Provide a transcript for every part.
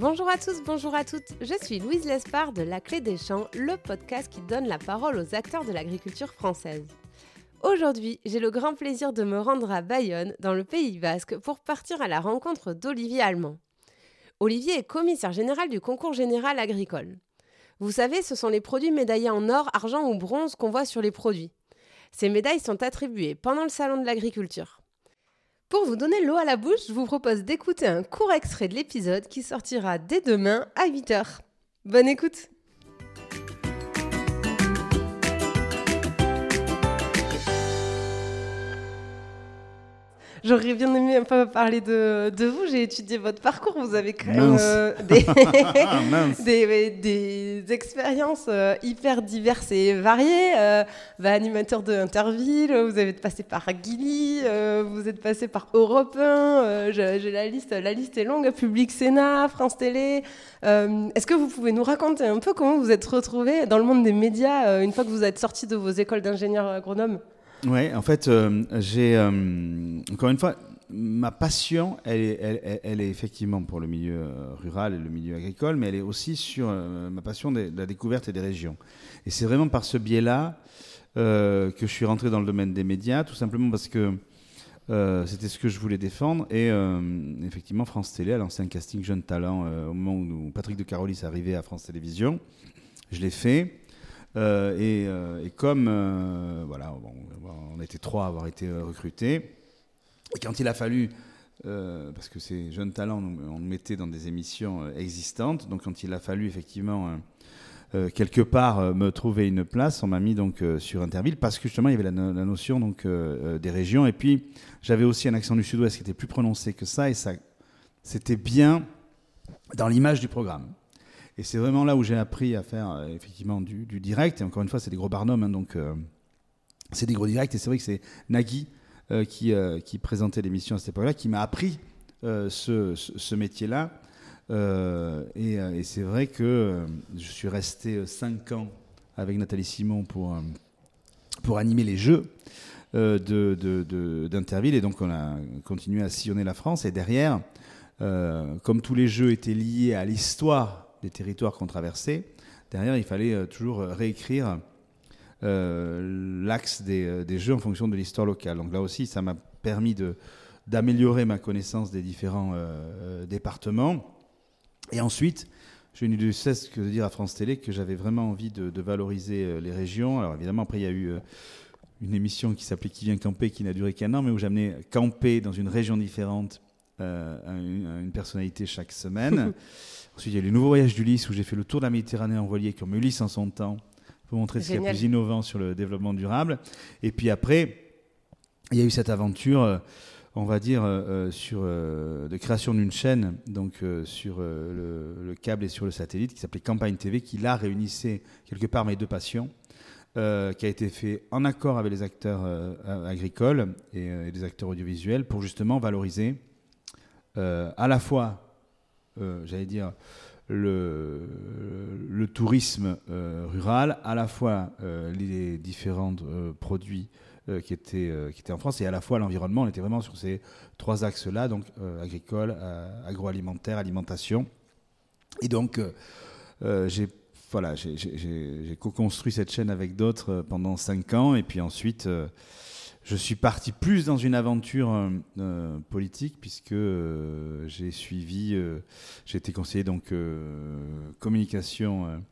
Bonjour à tous, bonjour à toutes. Je suis Louise Lespard de La Clé des Champs, le podcast qui donne la parole aux acteurs de l'agriculture française. Aujourd'hui, j'ai le grand plaisir de me rendre à Bayonne, dans le Pays basque, pour partir à la rencontre d'Olivier Allemand. Olivier est commissaire général du concours général agricole. Vous savez, ce sont les produits médaillés en or, argent ou bronze qu'on voit sur les produits. Ces médailles sont attribuées pendant le Salon de l'agriculture. Pour vous donner l'eau à la bouche, je vous propose d'écouter un court extrait de l'épisode qui sortira dès demain à 8h. Bonne écoute J'aurais bien aimé un peu parler de, de vous. J'ai étudié votre parcours. Vous avez quand même euh, des, des, des, expériences euh, hyper diverses et variées. Euh, bah, animateur de Interville, vous avez passé par Guilly, vous êtes passé par Europe 1. J'ai la liste, la liste est longue. Public Sénat, France Télé. Est-ce que vous pouvez nous raconter un peu comment vous êtes retrouvé dans le monde des médias une fois que vous êtes sorti de vos écoles d'ingénieur agronome? Oui, en fait, euh, j'ai euh, encore une fois ma passion, elle est, effectivement pour le milieu euh, rural et le milieu agricole, mais elle est aussi sur ma passion de, la découverte et des régions. Et c'est vraiment par ce biais-là que je suis rentré dans le domaine des médias, tout simplement parce que c'était ce que je voulais défendre. Et effectivement, France Télé a lancé un casting jeune talent au moment où Patrick de Carolis arrivé à France Télévisions. Je l'ai fait. Euh, euh, et, comme euh, voilà, on était trois à avoir été recrutés, et quand il a fallu, parce que ces jeunes talents, on nous mettait dans des émissions existantes, donc quand il a fallu effectivement quelque part me trouver une place, on m'a mis donc sur Interville parce que justement il y avait la, notion donc des régions et puis j'avais aussi un accent du Sud-Ouest qui était plus prononcé que ça et ça c'était bien dans l'image du programme. Et c'est vraiment là où j'ai appris à faire euh, effectivement du, direct. Et encore une fois, c'est des gros barnums, hein, donc euh, c'est des gros directs. Et c'est vrai que c'est Nagui euh, qui, présentait l'émission à cette époque-là, qui m'a appris ce, métier-là. et, c'est vrai que je suis resté 5 ans avec Nathalie Simon pour, pour animer les jeux d'Interville. Et donc on a continué à sillonner la France. Et derrière, comme tous les jeux étaient liés à l'histoire des territoires qu'on traversait, derrière, il fallait euh, toujours euh, réécrire euh, l'axe des, jeux en fonction de l'histoire locale. Donc là aussi, ça m'a permis d'améliorer ma connaissance des différents départements. Et ensuite, je n'ai de cesse que de dire à France Télé que j'avais vraiment envie de, valoriser les régions. Alors évidemment, après, il y a eu une émission qui s'appelait Qui vient camper, qui n'a duré qu'un an, mais où j'amenais camper dans une région différente une, une, personnalité chaque semaine. Ensuite, il y a les nouveaux voyages d'Ulysse où j'ai fait le tour de la Méditerranée en voilier comme Ulysse en son temps pour montrer ce qui est plus innovant sur le développement durable. Et puis après, il y a eu cette aventure, euh, on va dire, euh, euh, sur, de création d'une chaîne donc sur le, câble et sur le satellite qui s'appelait Campagne TV, qui là réunissait quelque part mes deux passions. qui a été fait en accord avec les acteurs agricoles et, et, les acteurs audiovisuels pour justement valoriser à la fois euh, j'allais dire, le, tourisme euh, rural, à la fois euh, les différents produits qui, étaient, qui étaient en France et à la fois l'environnement. On était vraiment sur ces trois axes-là, donc agricole, agroalimentaire, alimentation. Et donc, j'ai voilà, co-construit cette chaîne avec d'autres pendant cinq ans. Et puis ensuite, je suis parti plus dans une aventure euh, euh, politique puisque euh, j'ai suivi, j'ai été conseiller donc communication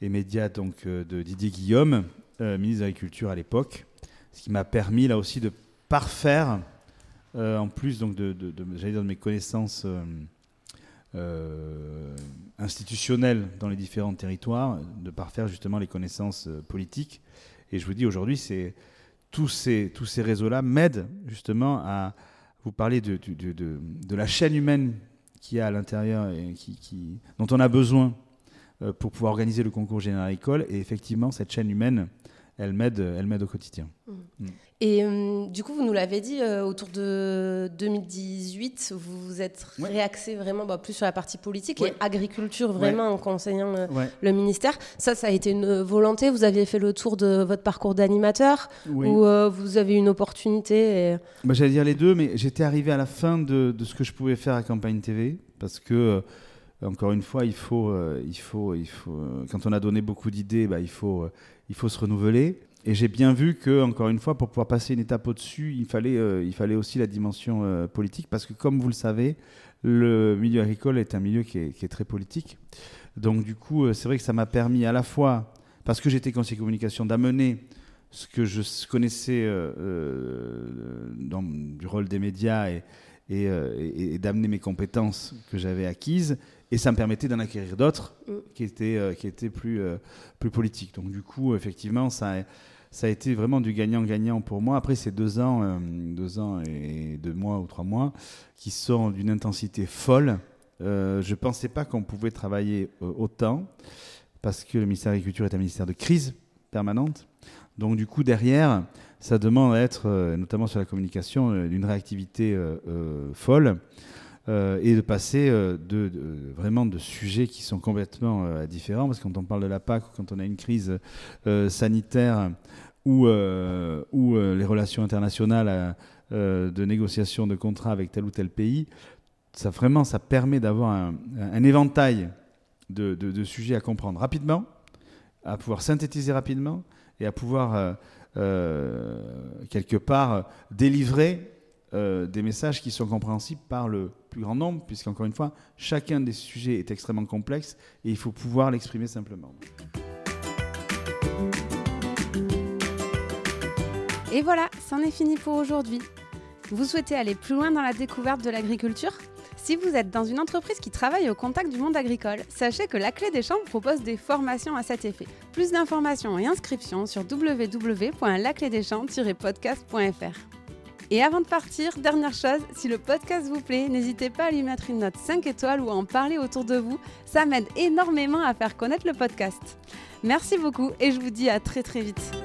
et médias donc de Didier Guillaume, ministre de l'Agriculture à l'époque, ce qui m'a permis là aussi de parfaire, en plus donc de, de, mes connaissances institutionnelles dans les différents territoires, de parfaire justement les connaissances politiques. Et je vous dis aujourd'hui, c'est tous ces, réseaux-là m'aident justement à vous parler de, la chaîne humaine qui a à l'intérieur et dont on a besoin euh, pour pouvoir organiser le concours général école. Et effectivement, cette chaîne humaine, elle m'aide, elle m'aide au quotidien. Mmh. Mmh. Et euh, du coup, vous nous l'avez dit, euh, autour de 2018, vous vous êtes réaxé vraiment bah, plus sur la partie politique et agriculture, vraiment en conseillant euh, le ministère. Ça, ça a été une volonté Vous aviez fait le tour de votre parcours d'animateur ou vous avez une opportunité bah, J'allais dire les deux, mais j'étais arrivé à la fin de, de, ce que je pouvais faire à Campagne TV parce que encore une fois, il faut, il faut, il faut, quand on a donné beaucoup d'idées, bah, il, faut, il faut se renouveler. Et j'ai bien vu que, encore une fois, pour pouvoir passer une étape au-dessus, il fallait, il fallait aussi la dimension politique, parce que comme vous le savez, le milieu agricole est un milieu qui est, très politique. Donc du coup, c'est vrai que ça m'a permis à la fois, parce que j'étais conseiller communication, d'amener ce que je connaissais euh, euh, du rôle des médias et, euh, et, d'amener mes compétences que j'avais acquises. Et ça me permettait d'en acquérir d'autres mm. qui étaient, qui étaient plus, plus politiques. Donc du coup, effectivement, ça a, ça a été vraiment du gagnant-gagnant pour moi. Après ces deux ans, deux ans et deux mois ou trois mois, qui sont d'une intensité folle, je ne pensais pas qu'on pouvait travailler autant, parce que le ministère de l'Agriculture est un ministère de crise permanente. Donc du coup, derrière, ça demande à être, euh, notamment sur la communication, euh, d'une réactivité euh, folle et de passer de, vraiment de sujets qui sont complètement différents. Parce que quand on parle de la PAC quand on a une crise sanitaire ou, ou les relations internationales de négociation de contrats avec tel ou tel pays, ça vraiment, ça permet d'avoir un, éventail de, sujets à comprendre rapidement, à pouvoir synthétiser rapidement et à pouvoir euh, euh, quelque part délivrer euh, des messages qui sont compréhensibles par le plus grand nombre, puisqu'encore une fois, chacun des sujets est extrêmement complexe et il faut pouvoir l'exprimer simplement. Et voilà, c'en est fini pour aujourd'hui. Vous souhaitez aller plus loin dans la découverte de l'agriculture? Si vous êtes dans une entreprise qui travaille au contact du monde agricole, sachez que la Clé des Champs propose des formations à cet effet. Plus d'informations et inscriptions sur www.laclédeschamps-podcast.fr. Et avant de partir, dernière chose, si le podcast vous plaît, n'hésitez pas à lui mettre une note 5 étoiles ou à en parler autour de vous. Ça m'aide énormément à faire connaître le podcast. Merci beaucoup et je vous dis à très très vite.